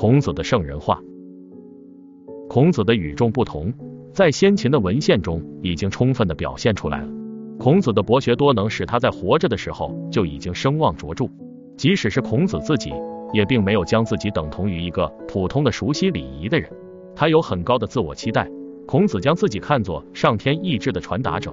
孔子的圣人化。孔子的与众不同，在先秦的文献中已经充分的表现出来了。孔子的博学多能，使他在活着的时候就已经声望卓著。即使是孔子自己，也并没有将自己等同于一个普通的熟悉礼仪的人。他有很高的自我期待。孔子将自己看作上天意志的传达者，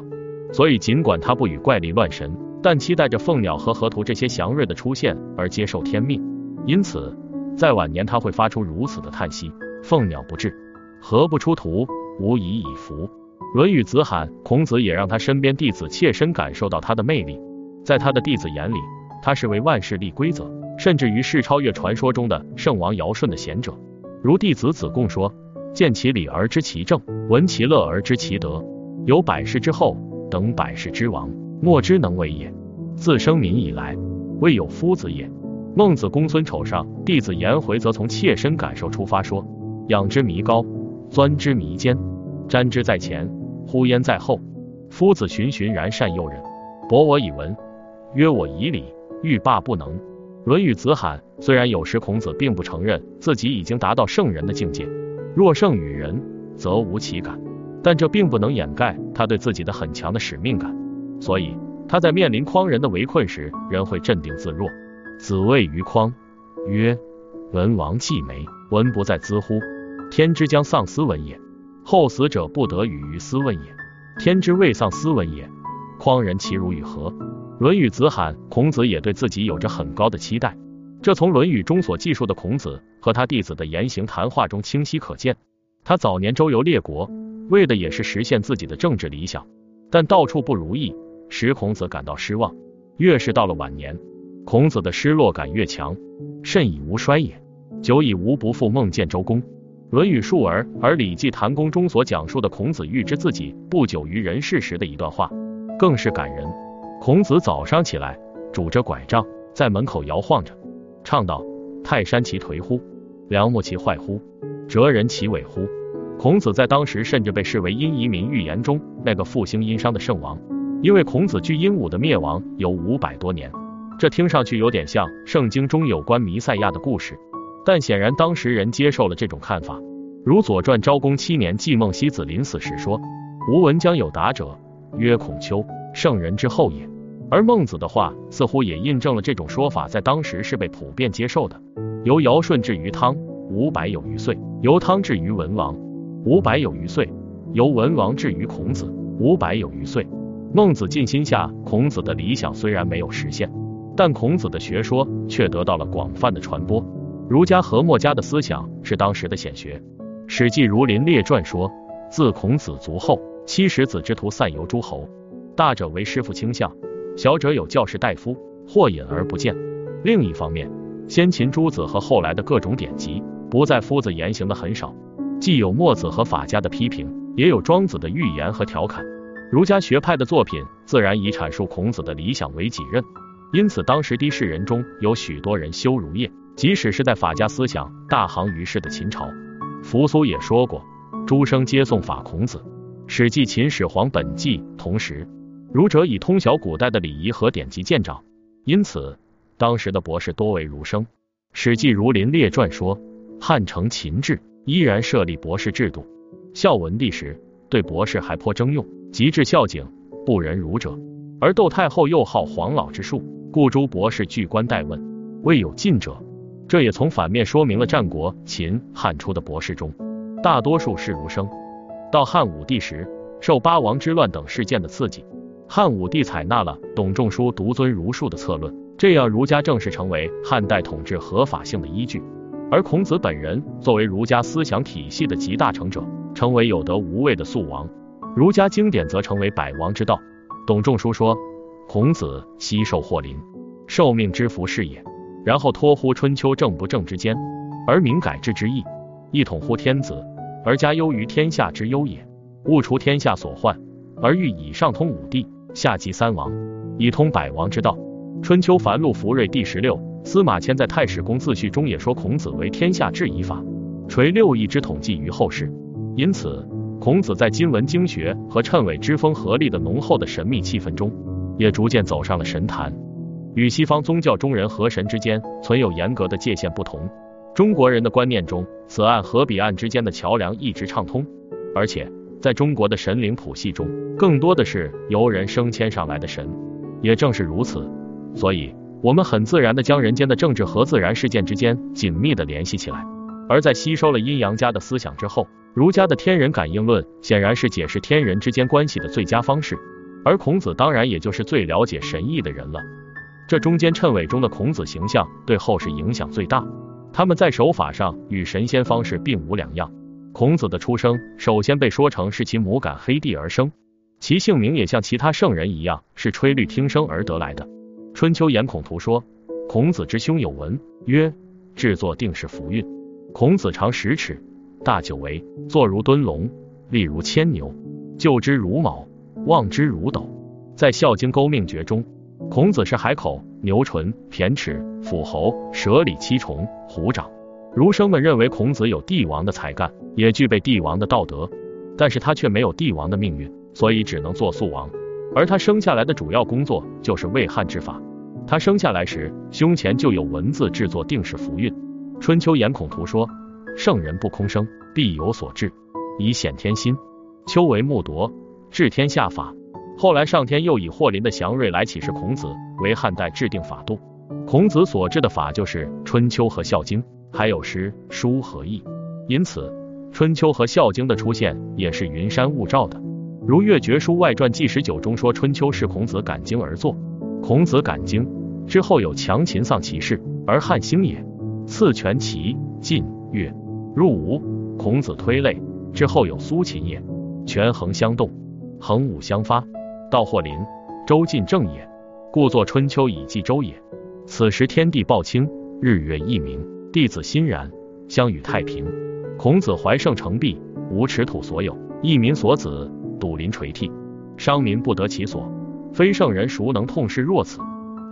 所以尽管他不与怪力乱神，但期待着凤鸟和河图这些祥瑞的出现而接受天命。因此，在晚年他会发出如此的叹息：凤鸟不至。何不出图？无以以服。论语子罕，孔子也让他身边弟子切身感受到他的魅力。在他的弟子眼里，他是为万事立规则，甚至于是超越传说中的圣王尧舜的贤者。如弟子子贡说：“见其礼而知其政，闻其乐而知其德。有百世之后，等百世之王，莫之能为也。自生民以来，未有夫子也。”孟子公孙丑上，弟子颜回则从切身感受出发说：“仰之弥高。”钻之弥坚，瞻之在前，呼焉在后。夫子循循然善诱人，博我以文，约我以礼，欲罢不能。论语子罕虽然有时孔子并不承认自己已经达到圣人的境界，若圣与人，则无其感，但这并不能掩盖他对自己的很强的使命感。所以他在面临匡人的围困时，仍会镇定自若。子谓于匡曰：“文王既没，文不在兹乎？”天之将丧斯文也，后死者不得与于斯问也。天之未丧斯文也，匡人其如与何？论语子罕，孔子也对自己有着很高的期待，这从论语中所记述的孔子和他弟子的言行谈话中清晰可见。他早年周游列国，为的也是实现自己的政治理想，但到处不如意，使孔子感到失望。越是到了晚年，孔子的失落感越强，甚以无衰也，久以无不复梦见周公。《论语述而》而《礼记谈公》中所讲述的孔子预知自己不久于人世时的一段话，更是感人。孔子早上起来，拄着拐杖在门口摇晃着，唱道：“泰山其颓乎？梁木其坏乎？哲人其伟乎？”孔子在当时甚至被视为殷夷民预言中那个复兴殷商的圣王，因为孔子距殷武的灭亡有五百多年。这听上去有点像圣经中有关弥赛亚的故事。但显然当时人接受了这种看法，如《左传》昭公七年季孟西子临死时说：“吾闻将有达者，曰孔丘，圣人之后也。”而孟子的话似乎也印证了这种说法在当时是被普遍接受的。由尧舜至于汤，五百有余岁；由汤至于文王，五百有余岁；由文王至于孔子，五百有余岁。孟子尽心下，孔子的理想虽然没有实现，但孔子的学说却得到了广泛的传播。儒家和墨家的思想是当时的显学，《史记·儒林列传》说：“自孔子卒后，七十子之徒散游诸侯，大者为师傅倾向，小者有教士大夫，或隐而不见。”另一方面，先秦诸子和后来的各种典籍，不在夫子言行的很少，既有墨子和法家的批评，也有庄子的寓言和调侃。儒家学派的作品自然以阐述孔子的理想为己任，因此当时的士人中有许多人修儒业。即使是在法家思想大行于世的秦朝，扶苏也说过：“诸生皆颂法孔子。”《史记·秦始皇本纪》同时，儒者以通晓古代的礼仪和典籍见长，因此当时的博士多为儒生。《史记·儒林列传》说：“汉承秦制，依然设立博士制度。孝文帝时，对博士还颇征用，及至孝景，不仁儒者。而窦太后又好黄老之术，故诸博士具官待问，未有进者。”这也从反面说明了战国秦汉初的博士中，大多数是儒生。到汉武帝时，受八王之乱等事件的刺激，汉武帝采纳了董仲舒独尊儒术的策论，这样儒家正式成为汉代统治合法性的依据。而孔子本人作为儒家思想体系的集大成者，成为有德无畏的素王，儒家经典则成为百王之道。董仲舒说：“孔子昔受祸临，受命之福是也。”然后托乎春秋正不正之间，而明改之之意；一统乎天子，而加忧于天下之忧也。勿除天下所患，而欲以上通五帝，下及三王，以通百王之道。春秋繁露福瑞第十六。司马迁在《太史公自序》中也说孔子为天下治以法，垂六艺之统计于后世。因此，孔子在今文经学和谶纬之风合力的浓厚的神秘气氛中，也逐渐走上了神坛。与西方宗教中人和神之间存有严格的界限不同，中国人的观念中，此岸和彼岸之间的桥梁一直畅通，而且在中国的神灵谱系中，更多的是由人升迁上来的神。也正是如此，所以我们很自然的将人间的政治和自然事件之间紧密的联系起来。而在吸收了阴阳家的思想之后，儒家的天人感应论显然是解释天人之间关系的最佳方式，而孔子当然也就是最了解神意的人了。这中间谶纬中的孔子形象对后世影响最大。他们在手法上与神仙方式并无两样。孔子的出生首先被说成是其母感黑帝而生，其姓名也像其他圣人一样是吹律听声而得来的。春秋颜孔图说，孔子之兄有文，曰制作定是福运。孔子长十尺，大九围，坐如蹲龙，立如牵牛，就之如卯，望之如斗。在《孝经》勾命诀中。孔子是海口、牛唇、骈齿、斧喉、蛇里七重、虎掌。儒生们认为孔子有帝王的才干，也具备帝王的道德，但是他却没有帝王的命运，所以只能做素王。而他生下来的主要工作就是为汉制法。他生下来时，胸前就有文字制作定式符韵。春秋颜孔图说：“圣人不空生，必有所志，以显天心。秋为木铎，治天下法。”后来上天又以霍林的祥瑞来启示孔子，为汉代制定法度。孔子所制的法就是《春秋》和《孝经》，还有诗书和义。因此，《春秋》和《孝经》的出现也是云山雾罩的。如《越绝书外传纪十九》中说，《春秋》是孔子感经而作。孔子感经之后有强秦丧其事，而汉兴也。次权齐晋越入吴，孔子推类之后有苏秦也。权衡相动，衡武相发。道或临，周晋正也，故作春秋以记周也。此时天地报清，日月异明，弟子欣然，相与太平。孔子怀圣成璧，无耻土所有，一民所子，笃临垂涕，商民不得其所。非圣人孰能痛视若此？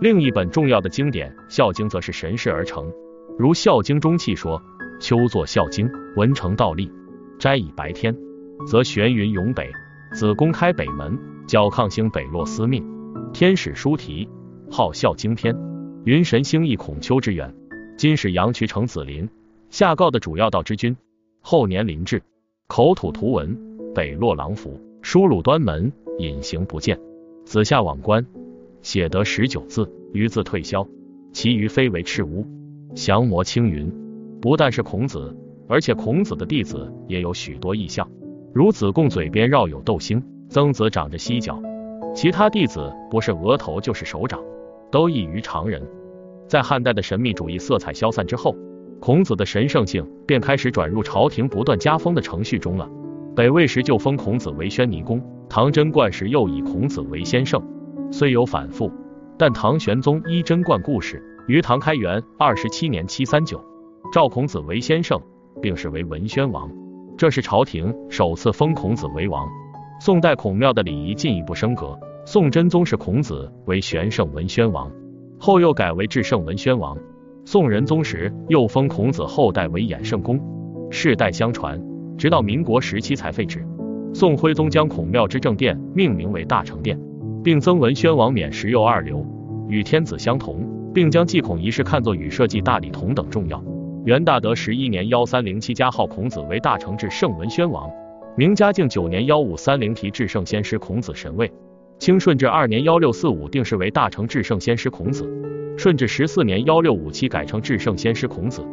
另一本重要的经典《孝经》则是神事而成，如《孝经》中气说：“秋作《孝经》，文成道立，斋以白天，则玄云涌北，子宫开北门。”角亢星北落司命，天使书题，号孝经篇。云神星亦孔丘之源。今使阳渠成子林，下告的主要道之君。后年临至，口吐图文，北落郎符，书鲁端门，隐形不见。子夏往观，写得十九字，余字退销，其余非为赤乌。降魔青云。不但是孔子，而且孔子的弟子也有许多异象，如子贡嘴边绕有斗星。曾子长着犀角，其他弟子不是额头就是手掌，都异于常人。在汉代的神秘主义色彩消散之后，孔子的神圣性便开始转入朝廷不断加封的程序中了。北魏时就封孔子为宣尼公，唐贞观时又以孔子为先圣。虽有反复，但唐玄宗依贞观故事，于唐开元二十七年（七三九）召孔子为先圣，并视为文宣王。这是朝廷首次封孔子为王。宋代孔庙的礼仪进一步升格，宋真宗是孔子为玄圣文宣王，后又改为至圣文宣王。宋仁宗时又封孔子后代为衍圣公，世代相传，直到民国时期才废止。宋徽宗将孔庙之正殿命名为大成殿，并增文宣王免十右二流，与天子相同，并将祭孔仪式看作与社稷大礼同等重要。元大德十一年（幺三零七）加号孔子为大成至圣文宣王。明嘉靖九年幺五三零提至圣先师孔子神位，清顺治二年幺六四五定是为大成至圣先师孔子，顺治十四年幺六五七改称至圣先师孔子。